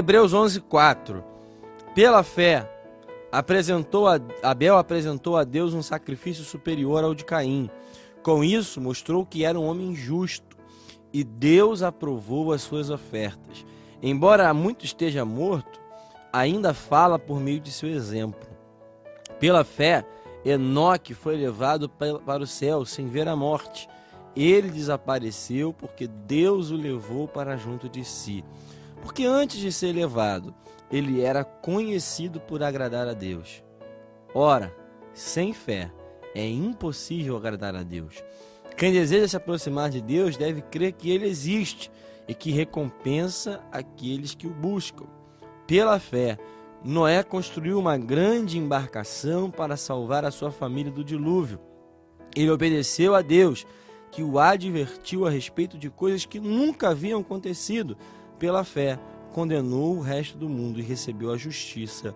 Hebreus 11, 4. Pela fé, apresentou a, Abel apresentou a Deus um sacrifício superior ao de Caim. Com isso, mostrou que era um homem justo e Deus aprovou as suas ofertas. Embora muito esteja morto, ainda fala por meio de seu exemplo. Pela fé, Enoque foi levado para o céu sem ver a morte. Ele desapareceu porque Deus o levou para junto de si. Porque antes de ser levado, ele era conhecido por agradar a Deus. Ora, sem fé é impossível agradar a Deus. Quem deseja se aproximar de Deus deve crer que ele existe e que recompensa aqueles que o buscam. Pela fé, Noé construiu uma grande embarcação para salvar a sua família do dilúvio. Ele obedeceu a Deus, que o advertiu a respeito de coisas que nunca haviam acontecido. Pela fé, condenou o resto do mundo e recebeu a justiça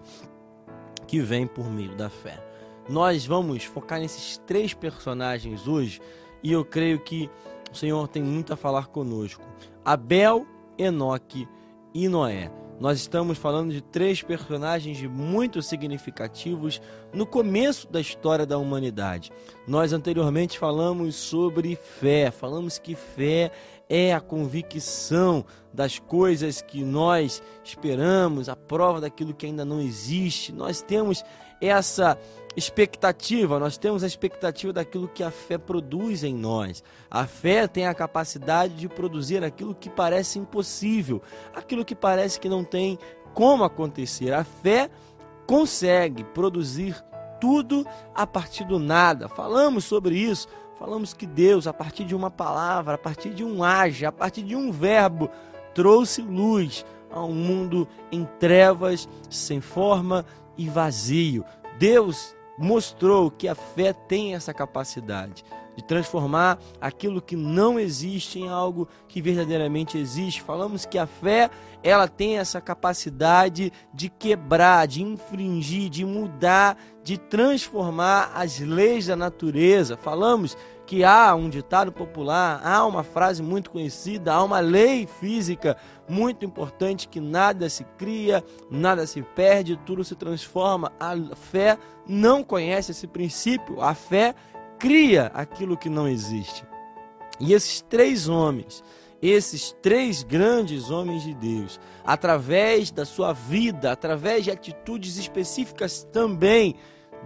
que vem por meio da fé. Nós vamos focar nesses três personagens hoje e eu creio que o Senhor tem muito a falar conosco. Abel, Enoque e Noé. Nós estamos falando de três personagens muito significativos no começo da história da humanidade. Nós anteriormente falamos sobre fé, falamos que fé é a convicção das coisas que nós esperamos, a prova daquilo que ainda não existe. Nós temos essa expectativa, nós temos a expectativa daquilo que a fé produz em nós. A fé tem a capacidade de produzir aquilo que parece impossível, aquilo que parece que não tem como acontecer. A fé consegue produzir tudo a partir do nada. Falamos sobre isso. Falamos que Deus, a partir de uma palavra, a partir de um age, a partir de um verbo, trouxe luz a um mundo em trevas, sem forma e vazio. Deus mostrou que a fé tem essa capacidade de transformar aquilo que não existe em algo que verdadeiramente existe. Falamos que a fé, ela tem essa capacidade de quebrar, de infringir, de mudar, de transformar as leis da natureza. Falamos que há um ditado popular, há uma frase muito conhecida, há uma lei física muito importante que nada se cria, nada se perde, tudo se transforma. A fé não conhece esse princípio. A fé cria aquilo que não existe. E esses três homens, esses três grandes homens de Deus, através da sua vida, através de atitudes específicas também,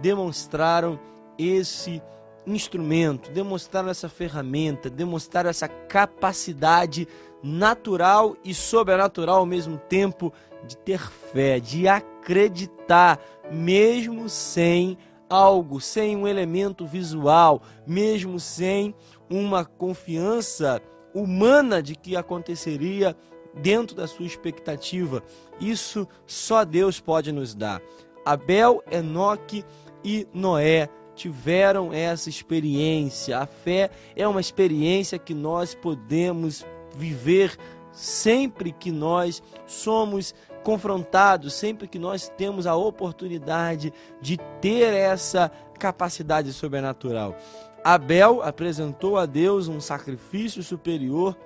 demonstraram esse instrumento, demonstraram essa ferramenta, demonstraram essa capacidade natural e sobrenatural ao mesmo tempo de ter fé, de acreditar, mesmo sem algo, sem um elemento visual, mesmo sem uma confiança humana de que aconteceria dentro da sua expectativa. Isso só Deus pode nos dar. Abel, Enoque e Noé tiveram essa experiência. A fé é uma experiência que nós podemos viver sempre que nós somos confrontados, sempre que nós temos a oportunidade de ter essa capacidade sobrenatural. Abel apresentou a Deus um sacrifício superior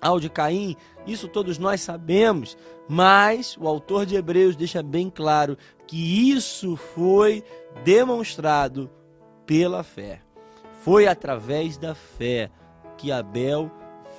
ao de Caim, isso todos nós sabemos, mas o autor de Hebreus deixa bem claro que isso foi demonstrado pela fé. Foi através da fé que Abel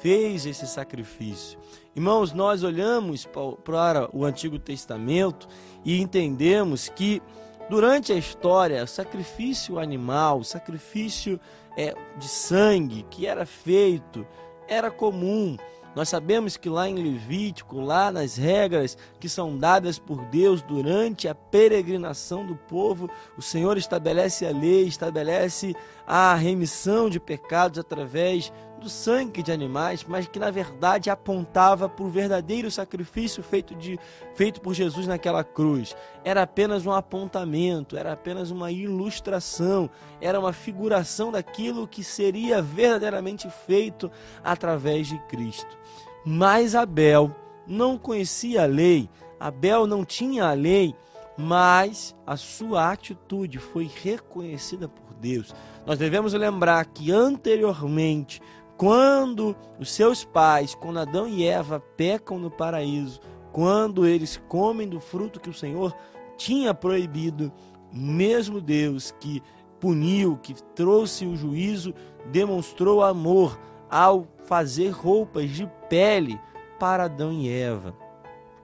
fez esse sacrifício. Irmãos, nós olhamos para o Antigo Testamento e entendemos que durante a história, o sacrifício animal, o sacrifício é, de sangue que era feito, era comum. Nós sabemos que lá em Levítico, lá nas regras que são dadas por Deus durante a peregrinação do povo, o Senhor estabelece a lei, estabelece a remissão de pecados através do sangue de animais, mas que na verdade apontava para o verdadeiro sacrifício feito, de, feito por Jesus naquela cruz. Era apenas um apontamento, era apenas uma ilustração, era uma figuração daquilo que seria verdadeiramente feito através de Cristo. Mas Abel não conhecia a lei, Abel não tinha a lei, mas a sua atitude foi reconhecida por Deus. Nós devemos lembrar que anteriormente quando os seus pais, quando Adão e Eva pecam no paraíso, quando eles comem do fruto que o Senhor tinha proibido, mesmo Deus que puniu, que trouxe o juízo, demonstrou amor ao fazer roupas de pele para Adão e Eva.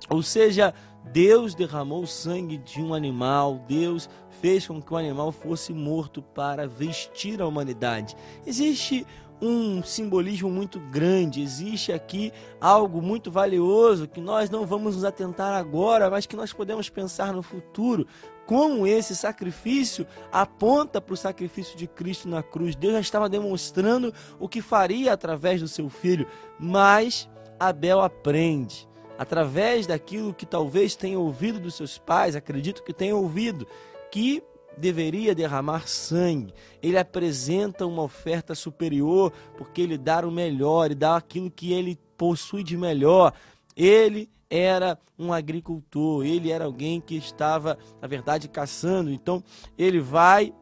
Ou seja, Deus derramou o sangue de um animal, Deus fez com que o animal fosse morto para vestir a humanidade. Existe um simbolismo muito grande, existe aqui algo muito valioso que nós não vamos nos atentar agora, mas que nós podemos pensar no futuro. Como esse sacrifício aponta para o sacrifício de Cristo na cruz. Deus já estava demonstrando o que faria através do seu filho, mas Abel aprende através daquilo que talvez tenha ouvido dos seus pais, acredito que tenha ouvido, que deveria derramar sangue. Ele apresenta uma oferta superior, porque ele dá o melhor e dá aquilo que ele possui de melhor. Ele era um agricultor, ele era alguém que estava, na verdade, caçando. Então, ele vai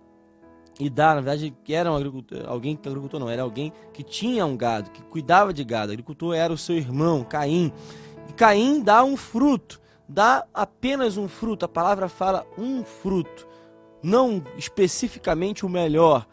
e dá, na verdade, era um agricultor, alguém que agricultor não, era alguém que tinha um gado, que cuidava de gado. O agricultor era o seu irmão, Caim. E Caim dá um fruto, dá apenas um fruto. A palavra fala um fruto não especificamente o melhor,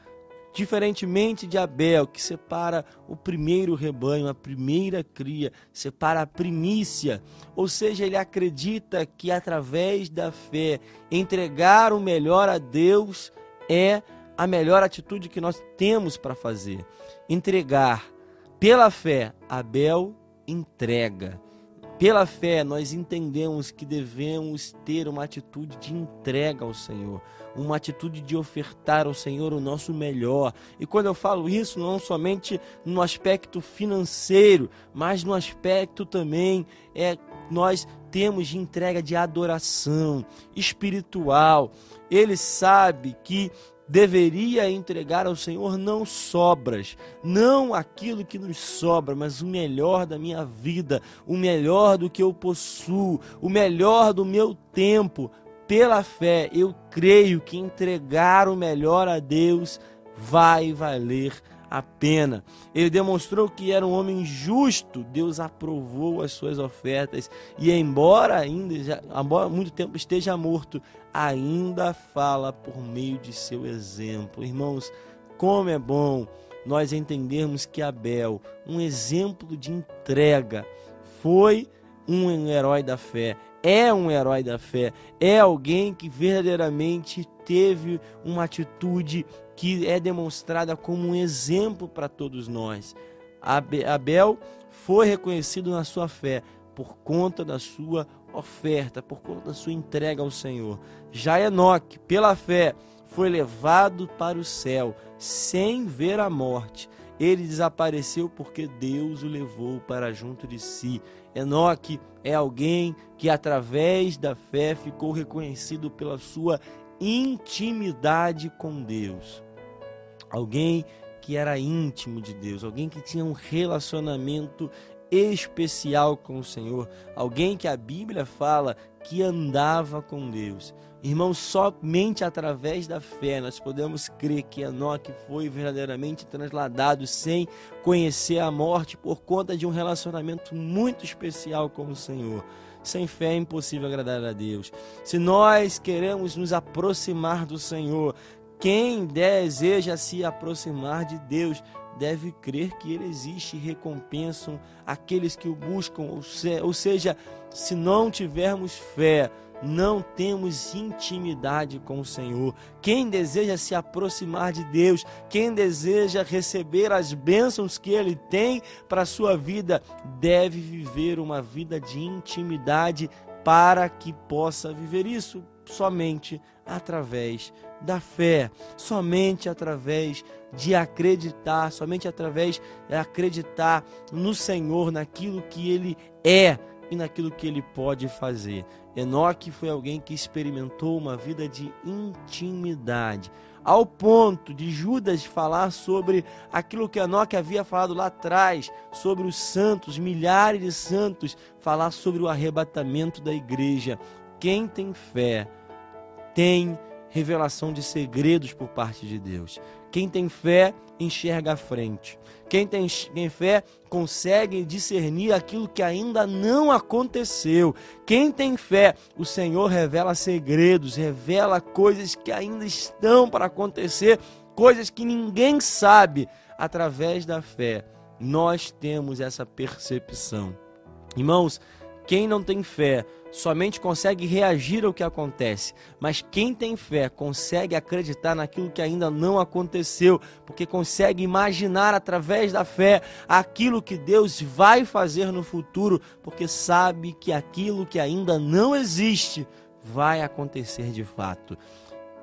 diferentemente de Abel, que separa o primeiro rebanho, a primeira cria, separa a primícia, ou seja, ele acredita que através da fé entregar o melhor a Deus é a melhor atitude que nós temos para fazer. Entregar pela fé, Abel entrega. Pela fé, nós entendemos que devemos ter uma atitude de entrega ao Senhor, uma atitude de ofertar ao Senhor o nosso melhor. E quando eu falo isso, não somente no aspecto financeiro, mas no aspecto também é nós temos de entrega de adoração espiritual. Ele sabe que deveria entregar ao Senhor não sobras, não aquilo que nos sobra, mas o melhor da minha vida, o melhor do que eu possuo, o melhor do meu tempo. Pela fé, eu creio que entregar o melhor a Deus vai valer a pena. Ele demonstrou que era um homem justo, Deus aprovou as suas ofertas e embora ainda muito tempo esteja morto, ainda fala por meio de seu exemplo. Irmãos, como é bom nós entendermos que Abel, um exemplo de entrega, foi um herói da fé, é um herói da fé, é alguém que verdadeiramente teve uma atitude que é demonstrada como um exemplo para todos nós. Abel foi reconhecido na sua fé por conta da sua oferta, por conta da sua entrega ao Senhor. Já Enoque, pela fé, foi levado para o céu sem ver a morte. Ele desapareceu porque Deus o levou para junto de si. Enoque é alguém que, através da fé, ficou reconhecido pela sua intimidade com Deus alguém que era íntimo de Deus, alguém que tinha um relacionamento especial com o Senhor, alguém que a Bíblia fala que andava com Deus. Irmãos, somente através da fé nós podemos crer que Enoque foi verdadeiramente transladado sem conhecer a morte por conta de um relacionamento muito especial com o Senhor. Sem fé é impossível agradar a Deus. Se nós queremos nos aproximar do Senhor, quem deseja se aproximar de Deus deve crer que Ele existe e recompensam aqueles que o buscam. Ou seja, se não tivermos fé, não temos intimidade com o Senhor. Quem deseja se aproximar de Deus, quem deseja receber as bênçãos que Ele tem para a sua vida, deve viver uma vida de intimidade para que possa viver isso somente através da fé, somente através de acreditar, somente através de acreditar no Senhor, naquilo que Ele é e naquilo que Ele pode fazer. Enoque foi alguém que experimentou uma vida de intimidade, ao ponto de Judas falar sobre aquilo que Enoque havia falado lá atrás, sobre os santos, milhares de santos, falar sobre o arrebatamento da igreja. Quem tem fé tem revelação de segredos por parte de Deus. Quem tem fé enxerga a frente. Quem tem, tem fé consegue discernir aquilo que ainda não aconteceu. Quem tem fé, o Senhor revela segredos, revela coisas que ainda estão para acontecer, coisas que ninguém sabe. Através da fé, nós temos essa percepção. Irmãos, quem não tem fé somente consegue reagir ao que acontece, mas quem tem fé consegue acreditar naquilo que ainda não aconteceu, porque consegue imaginar através da fé aquilo que Deus vai fazer no futuro, porque sabe que aquilo que ainda não existe vai acontecer de fato.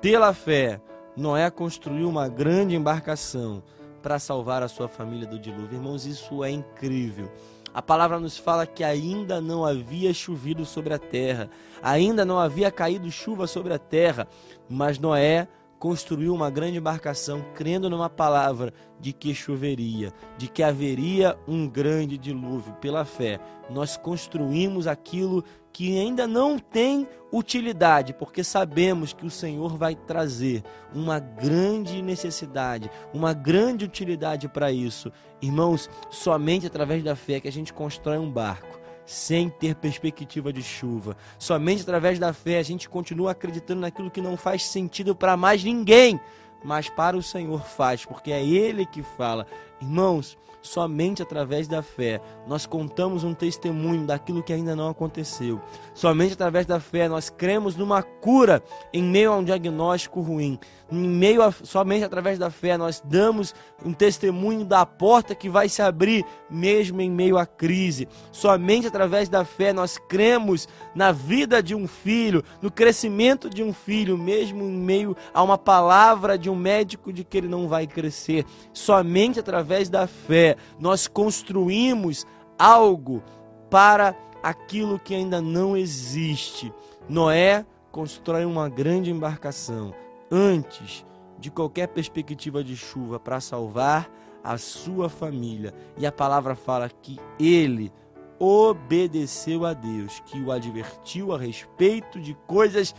Pela fé, Noé construiu uma grande embarcação para salvar a sua família do dilúvio. Irmãos, isso é incrível. A palavra nos fala que ainda não havia chovido sobre a terra, ainda não havia caído chuva sobre a terra, mas Noé construiu uma grande embarcação, crendo numa palavra de que choveria, de que haveria um grande dilúvio. Pela fé, nós construímos aquilo que ainda não tem utilidade, porque sabemos que o Senhor vai trazer uma grande necessidade, uma grande utilidade para isso. Irmãos, somente através da fé que a gente constrói um barco sem ter perspectiva de chuva. Somente através da fé a gente continua acreditando naquilo que não faz sentido para mais ninguém, mas para o Senhor faz, porque é Ele que fala. Irmãos, Somente através da fé nós contamos um testemunho daquilo que ainda não aconteceu. Somente através da fé nós cremos numa cura em meio a um diagnóstico ruim. Em meio a, somente através da fé nós damos um testemunho da porta que vai se abrir mesmo em meio à crise. Somente através da fé nós cremos na vida de um filho, no crescimento de um filho, mesmo em meio a uma palavra de um médico de que ele não vai crescer. Somente através da fé nós construímos algo para aquilo que ainda não existe. Noé constrói uma grande embarcação antes de qualquer perspectiva de chuva para salvar a sua família. E a palavra fala que ele obedeceu a Deus, que o advertiu a respeito de coisas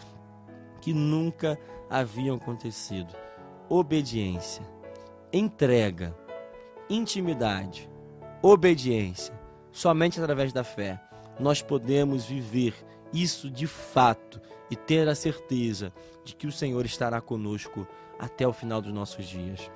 que nunca haviam acontecido. Obediência, entrega, intimidade, obediência, somente através da fé, nós podemos viver isso de fato e ter a certeza de que o Senhor estará conosco até o final dos nossos dias.